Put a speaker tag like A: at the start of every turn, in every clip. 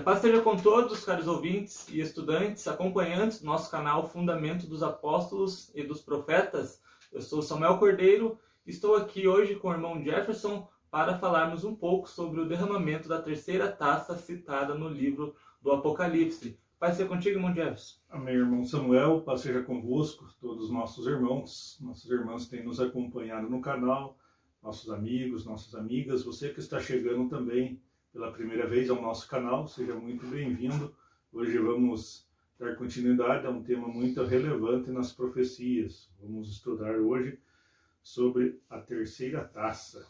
A: a paz esteja com todos, caros ouvintes e estudantes, acompanhantes do nosso canal Fundamento dos Apóstolos e dos Profetas. Eu sou Samuel Cordeiro e estou aqui hoje com o irmão Jefferson para falarmos um pouco sobre o derramamento da terceira taça citada no livro do Apocalipse. Paz seja contigo, irmão Jefferson.
B: Amém, irmão Samuel. Paz seja convosco, todos os nossos irmãos, nossas irmãs que têm nos acompanhado no canal, nossos amigos, nossas amigas, você que está chegando também pela primeira vez ao nosso canal, seja muito bem-vindo. Hoje vamos dar continuidade a um tema muito relevante nas profecias. Vamos estudar hoje sobre a terceira taça.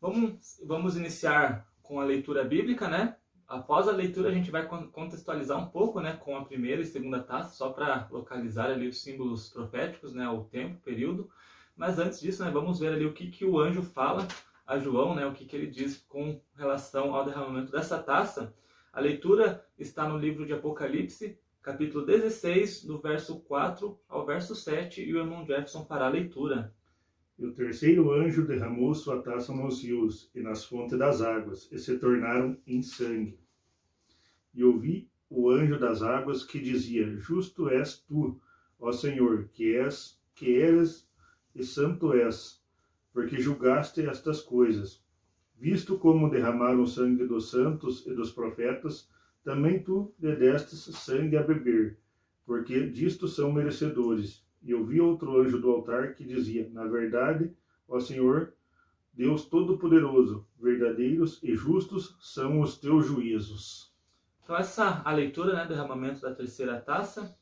A: Vamos, vamos iniciar com a leitura bíblica, né? Após a leitura, a gente vai contextualizar um pouco né, com a primeira e segunda taça, só para localizar ali os símbolos proféticos, né, o tempo, o período. Mas antes disso, né, vamos ver ali o que, que o anjo fala a João, né, o que, que ele diz com relação ao derramamento dessa taça. A leitura está no livro de Apocalipse, capítulo 16, do verso 4 ao verso 7, e o irmão Jefferson fará a leitura.
B: E o terceiro anjo derramou sua taça nos rios e nas fontes das águas, e se tornaram em sangue. E ouvi o anjo das águas que dizia: Justo és tu, ó Senhor, que és, que eres e santo és, porque julgaste estas coisas. Visto como derramaram sangue dos santos e dos profetas, também tu lhe destes sangue a beber, porque disto são merecedores. E eu vi outro anjo do altar que dizia: Na verdade, ó Senhor, Deus Todo-Poderoso, verdadeiros e justos são os teus juízos.
A: Então, essa a leitura, né, derramamento da terceira taça.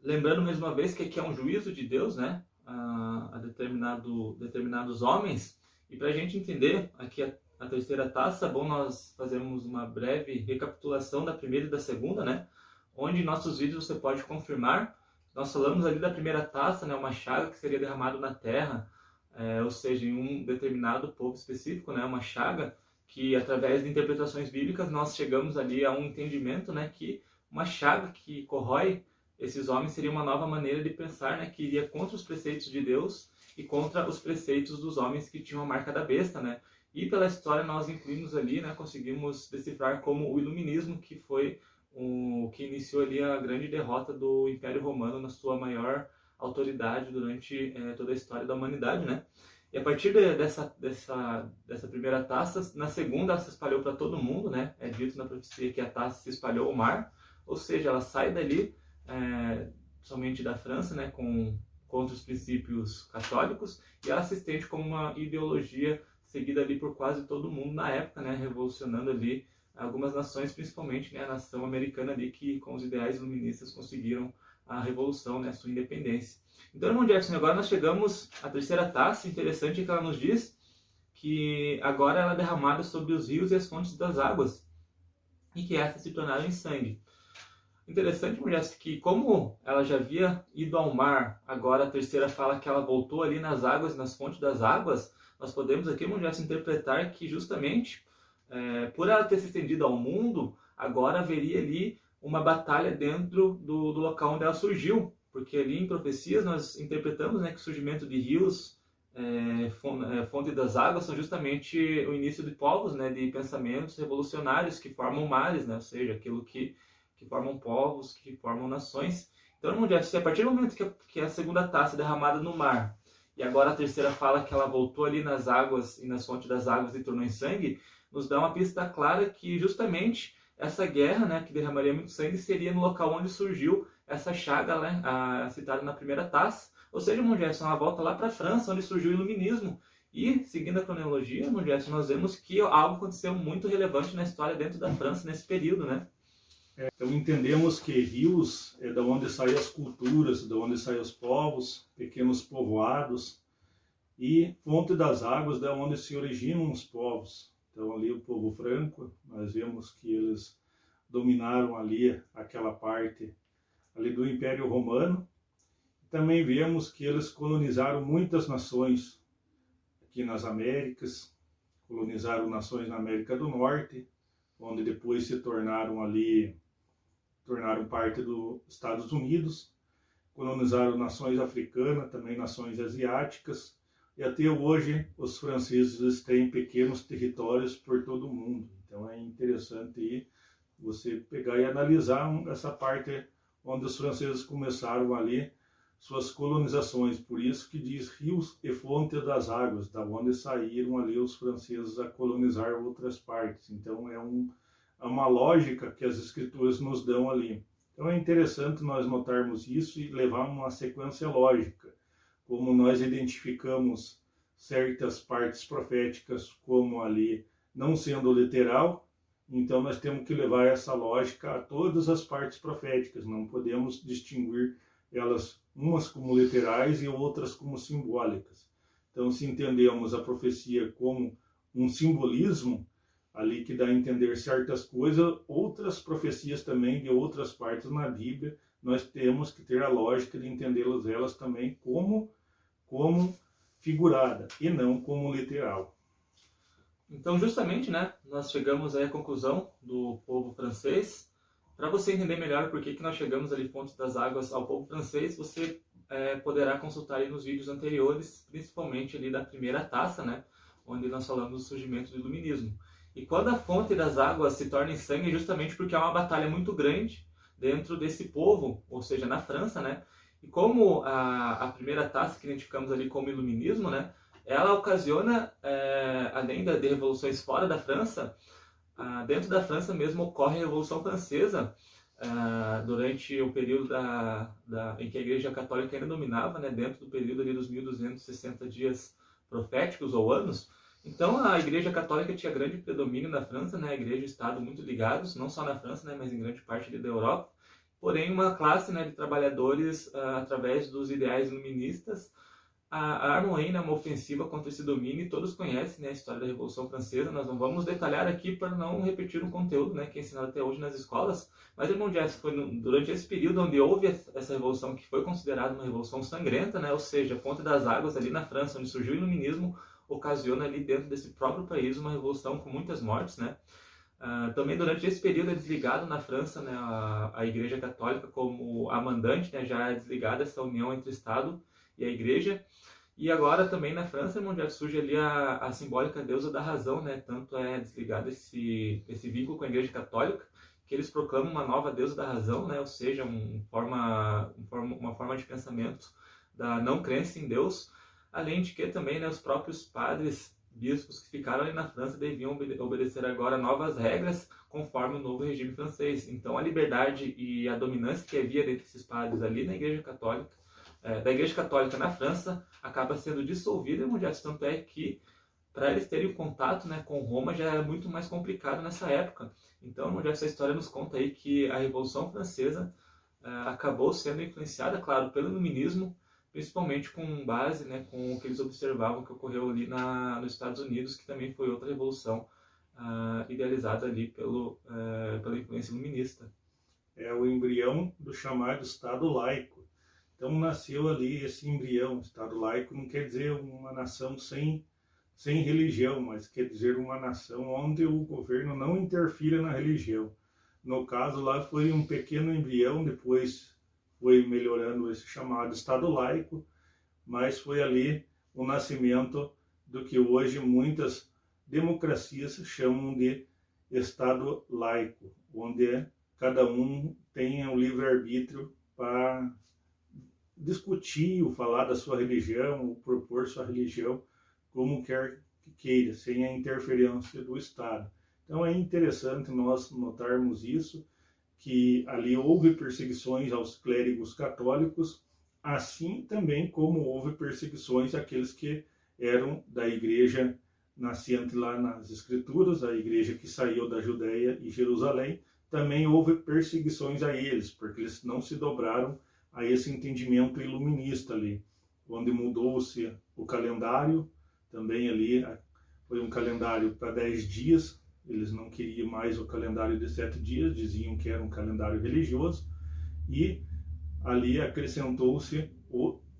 A: Lembrando mais uma vez que aqui é um juízo de Deus, né? A, determinado, determinados homens. E para a gente entender aqui a, a, terceira taça, bom nós fazermos uma breve recapitulação da primeira e da segunda, né? Onde em nossos vídeos você pode confirmar. Nós falamos ali da primeira taça, né? Uma chaga que seria derramada na terra, é, ou seja, em um determinado povo específico, né? Uma chaga que através de interpretações bíblicas nós chegamos ali a um entendimento, né? Que uma chaga que corrói esses homens seria uma nova maneira de pensar, né, que iria contra os preceitos de Deus e contra os preceitos dos homens que tinham a marca da besta, né? E pela história nós incluímos ali, né, conseguimos decifrar como o iluminismo que foi o que iniciou ali a grande derrota do Império Romano na sua maior autoridade durante é, toda a história da humanidade, né? E a partir de, dessa, dessa, dessa primeira taça, na segunda ela se espalhou para todo mundo, né? É dito na profecia que a taça se espalhou ao mar, ou seja, ela sai dali é, somente da França, né, com, contra os princípios católicos, e ela se estende como uma ideologia seguida ali por quase todo mundo na época, né, revolucionando ali algumas nações, principalmente né, a nação americana ali, que com os ideais iluministas conseguiram a revolução, né, a sua independência. Então, irmão Jefferson, agora nós chegamos à terceira taça, interessante que ela nos diz que agora ela é derramada sobre os rios e as fontes das águas, e que essas se tornaram em sangue. Interessante, mulher, que como ela já havia ido ao mar, agora a terceira fala que ela voltou ali nas águas, nas fontes das águas, nós podemos aqui, mulher, interpretar que justamente é, por ela ter se estendido ao mundo, agora haveria ali uma batalha dentro do, do local onde ela surgiu, porque ali em profecias nós interpretamos né, que o surgimento de rios, é, é fonte das águas, são justamente o início de povos, né, de pensamentos revolucionários que formam mares, né, ou seja, aquilo que que formam povos, que formam nações. Então, irmão Jeff, a partir do momento que a, que a segunda taça é derramada no mar, e agora a terceira fala que ela voltou ali nas águas e nas fontes das águas e tornou em sangue, nos dá uma pista clara que justamente essa guerra, né, que derramaria muito sangue, seria no local onde surgiu essa chaga, né, a, citada na primeira taça. Ou seja, Jefferson, ela volta lá para a França, onde surgiu o iluminismo. E, seguindo a cronologia, Jefferson, nós vemos que algo aconteceu muito relevante na história dentro da França nesse período, né?
B: Então entendemos que rios é da onde saem as culturas, da onde saem os povos, pequenos povoados, e fonte das águas da onde se originam os povos. Então ali o povo franco, nós vemos que eles dominaram ali aquela parte ali do Império Romano. Também vemos que eles colonizaram muitas nações aqui nas Américas, colonizaram nações na América do Norte, onde depois se tornaram ali tornaram parte dos Estados Unidos, colonizaram nações africanas, também nações asiáticas, e até hoje os franceses têm pequenos territórios por todo o mundo. Então é interessante Você pegar e analisar essa parte onde os franceses começaram ali suas colonizações. Por isso que diz rios e fonte das águas, da onde saíram ali os franceses a colonizar outras partes. Então é, um, é uma lógica que as escrituras nos dão ali. Então é interessante nós notarmos isso e levar uma sequência lógica, como nós identificamos certas partes proféticas como ali não sendo literal, então nós temos que levar essa lógica a todas as partes proféticas, não podemos distinguir elas umas como literais e outras como simbólicas. Então, se entendemos a profecia como um simbolismo, ali que dá a entender certas coisas, outras profecias também de outras partes na Bíblia, nós temos que ter a lógica de entendê-las elas também como como figurada e não como literal.
A: Então, justamente, né, nós chegamos à conclusão do povo francês. Para você entender melhor por que, que nós chegamos ali fontes das águas ao povo francês, você é, poderá consultar aí nos vídeos anteriores, principalmente ali da primeira taça, né, onde nós falamos do surgimento do iluminismo. E quando a fonte das águas se torna em sangue, é justamente porque há uma batalha muito grande dentro desse povo, ou seja, na França, né? E como a, a primeira taça que identificamos ali como iluminismo, né? ela ocasiona, é, além de revoluções fora da França, ah, dentro da França mesmo ocorre a Revolução Francesa, ah, durante o período da, da, em que a Igreja Católica ainda dominava, né, dentro do período ali dos 1260 dias proféticos ou anos. Então a Igreja Católica tinha grande predomínio na França, né, a Igreja e o Estado muito ligados, não só na França, né, mas em grande parte da Europa. Porém, uma classe né, de trabalhadores, ah, através dos ideais iluministas, a Armoine é uma ofensiva contra esse domínio e todos conhecem né, a história da Revolução Francesa. Nós não vamos detalhar aqui para não repetir um conteúdo né, que é ensinado até hoje nas escolas. Mas, irmão Jess, foi durante esse período onde houve essa revolução que foi considerada uma revolução sangrenta, né, ou seja, a fonte das águas ali na França, onde surgiu o iluminismo, ocasiona ali dentro desse próprio país uma revolução com muitas mortes. Né? Uh, também durante esse período é desligado na França né, a, a Igreja Católica como a mandante, né, já é desligada essa união entre o Estado e a Igreja. E agora também na França, onde surge ali a, a simbólica deusa da razão, né? Tanto é desligado esse, esse vínculo com a Igreja Católica, que eles proclamam uma nova deusa da razão, né? Ou seja, um forma, um uma forma de pensamento da não crença em Deus, além de que também né, os próprios padres, bispos que ficaram ali na França deviam obedecer agora novas regras conforme o novo regime francês. Então a liberdade e a dominância que havia dentre esses padres ali na Igreja Católica é, da Igreja Católica na França acaba sendo dissolvida, mundial, tanto é que para eles terem contato né, com Roma já era muito mais complicado nessa época. Então, mundial, essa história nos conta aí que a Revolução Francesa é, acabou sendo influenciada, claro, pelo iluminismo, principalmente com base né, com o que eles observavam que ocorreu ali na, nos Estados Unidos, que também foi outra revolução uh, idealizada ali pelo, uh, pela influência iluminista.
B: É o embrião do chamado Estado laico então nasceu ali esse embrião. Estado laico não quer dizer uma nação sem, sem religião, mas quer dizer uma nação onde o governo não interfira na religião. No caso lá foi um pequeno embrião, depois foi melhorando esse chamado Estado laico, mas foi ali o nascimento do que hoje muitas democracias chamam de Estado laico, onde cada um tem o livre-arbítrio para discutir ou falar da sua religião, ou propor sua religião como quer que queira, sem a interferência do Estado. Então é interessante nós notarmos isso, que ali houve perseguições aos clérigos católicos, assim também como houve perseguições àqueles que eram da igreja nascente lá nas escrituras, a igreja que saiu da Judéia e Jerusalém, também houve perseguições a eles, porque eles não se dobraram a esse entendimento iluminista ali, onde mudou-se o calendário, também ali foi um calendário para dez dias, eles não queriam mais o calendário de sete dias, diziam que era um calendário religioso, e ali acrescentou-se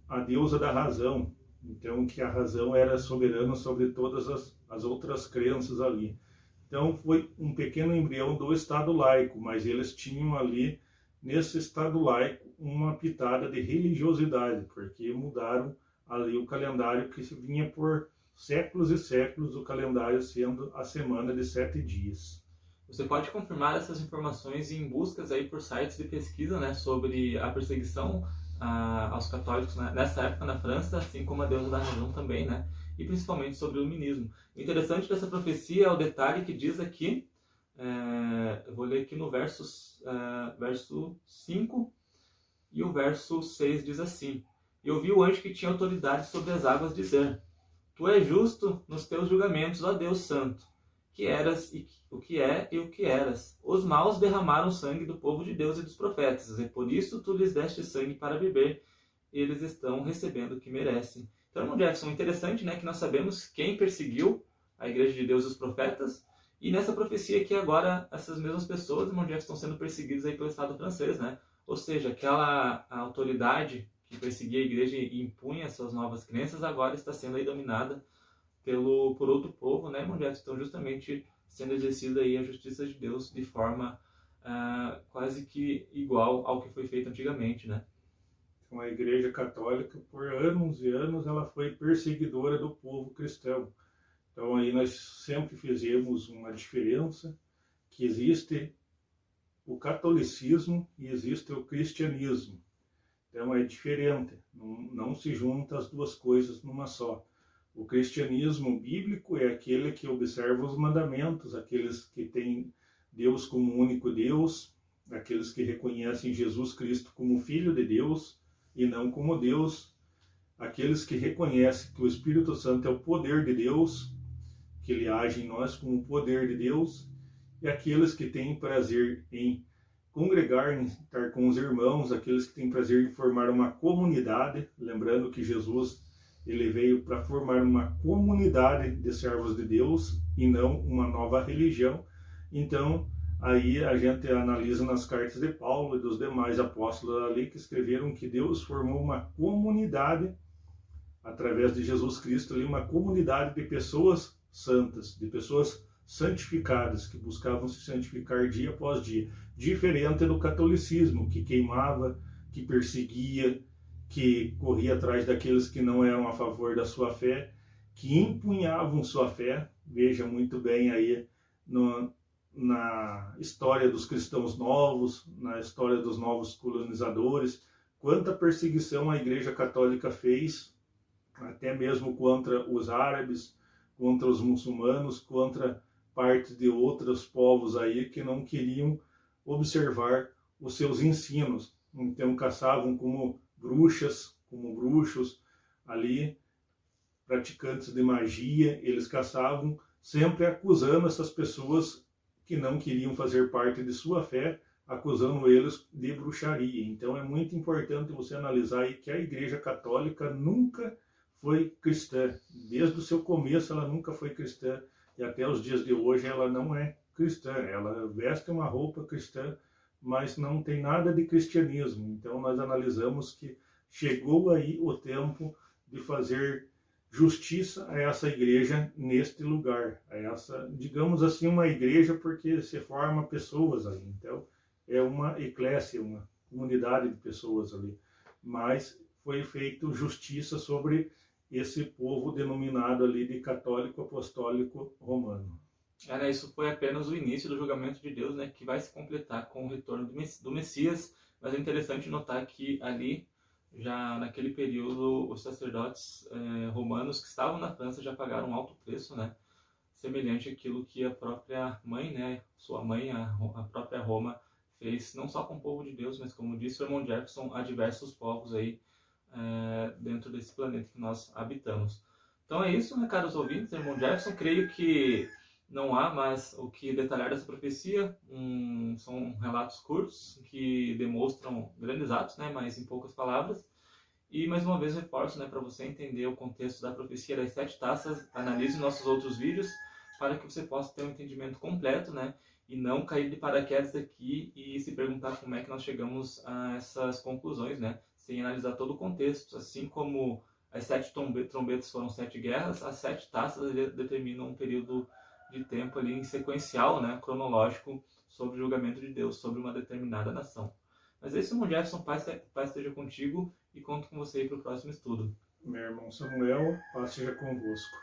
B: a deusa da razão, então que a razão era soberana sobre todas as, as outras crenças ali. Então foi um pequeno embrião do Estado laico, mas eles tinham ali nesse Estado laico uma pitada de religiosidade, porque mudaram ali o calendário que vinha por séculos e séculos, o calendário sendo a semana de sete dias.
A: Você pode confirmar essas informações em buscas aí por sites de pesquisa né, sobre a perseguição a, aos católicos né, nessa época na França, assim como a deusa da razão também, né? E principalmente sobre o iluminismo. Interessante dessa profecia é o detalhe que diz aqui, é, eu vou ler aqui no verso, é, verso 5 e o verso 6 diz assim: E ouvi o anjo que tinha autoridade sobre as águas dizer: Tu és justo nos teus julgamentos, ó Deus Santo que eras e o que é e o que eras. Os maus derramaram sangue do povo de Deus e dos profetas, e por isso tu lhes deste sangue para beber, e eles estão recebendo o que merecem. Então, irmão Jefferson, interessante né, que nós sabemos quem perseguiu a igreja de Deus e os profetas, e nessa profecia aqui agora, essas mesmas pessoas, irmão estão sendo perseguidas aí pelo Estado francês, né? Ou seja, aquela autoridade que perseguia a igreja e impunha suas novas crenças, agora está sendo aí dominada pelo, por outro povo, né, Jefferson? Então, justamente sendo exercida aí a justiça de Deus de forma uh, quase que igual ao que foi feito antigamente, né?
B: Então, a Igreja Católica, por anos e anos, ela foi perseguidora do povo cristão. Então, aí nós sempre fizemos uma diferença que existe o catolicismo e existe o cristianismo. Então, é diferente, não, não se junta as duas coisas numa só. O cristianismo bíblico é aquele que observa os mandamentos, aqueles que têm Deus como único Deus, aqueles que reconhecem Jesus Cristo como Filho de Deus e não como Deus, aqueles que reconhecem que o Espírito Santo é o poder de Deus, que ele age em nós como o poder de Deus, e aqueles que têm prazer em congregar, estar com os irmãos, aqueles que têm prazer em formar uma comunidade, lembrando que Jesus ele veio para formar uma comunidade de servos de Deus e não uma nova religião. Então, aí a gente analisa nas cartas de Paulo e dos demais apóstolos ali que escreveram que Deus formou uma comunidade através de Jesus Cristo ali uma comunidade de pessoas santas, de pessoas santificadas que buscavam se santificar dia após dia, diferente do catolicismo que queimava, que perseguia, que corria atrás daqueles que não eram a favor da sua fé, que empunhavam sua fé. Veja muito bem aí no, na história dos cristãos novos, na história dos novos colonizadores, quanta perseguição a Igreja Católica fez, até mesmo contra os árabes, contra os muçulmanos, contra parte de outros povos aí que não queriam observar os seus ensinos. Então caçavam como bruxas, como bruxos ali, praticantes de magia, eles caçavam, sempre acusando essas pessoas que não queriam fazer parte de sua fé, acusando eles de bruxaria. Então é muito importante você analisar aí que a Igreja Católica nunca foi cristã. Desde o seu começo ela nunca foi cristã e até os dias de hoje ela não é cristã. Ela veste uma roupa cristã, mas não tem nada de cristianismo. Então nós analisamos que chegou aí o tempo de fazer justiça a essa igreja neste lugar, a essa, digamos assim, uma igreja porque se forma pessoas ali. Então é uma eclésia, uma comunidade de pessoas ali. Mas foi feito justiça sobre esse povo denominado ali de católico apostólico romano.
A: Era, isso foi apenas o início do julgamento de Deus, né, que vai se completar com o retorno do Messias. Mas é interessante notar que ali, já naquele período, os sacerdotes eh, romanos que estavam na França já pagaram um alto preço, né, semelhante àquilo que a própria mãe, né, sua mãe, a, a própria Roma, fez não só com o povo de Deus, mas como disse o irmão Jefferson, a diversos povos aí eh, dentro desse planeta que nós habitamos. Então é isso, né, caros ouvintes, irmão Jefferson. Creio que não há mais o que detalhar dessa profecia. Um, são relatos curtos que demonstram grandes atos, né, mas em poucas palavras. E mais uma vez reforço, né, para você entender o contexto da profecia das sete taças, analise nossos outros vídeos para que você possa ter um entendimento completo, né, e não cair de paraquedas aqui e se perguntar como é que nós chegamos a essas conclusões, né, sem analisar todo o contexto, assim como as sete trombetas foram sete guerras, as sete taças determinam um período de tempo ali em sequencial, né, cronológico, sobre o julgamento de Deus sobre uma determinada nação. Mas esse irmão Jefferson, paz, paz esteja contigo e conto com você aí para o próximo estudo.
B: Meu irmão Samuel, paz seja convosco.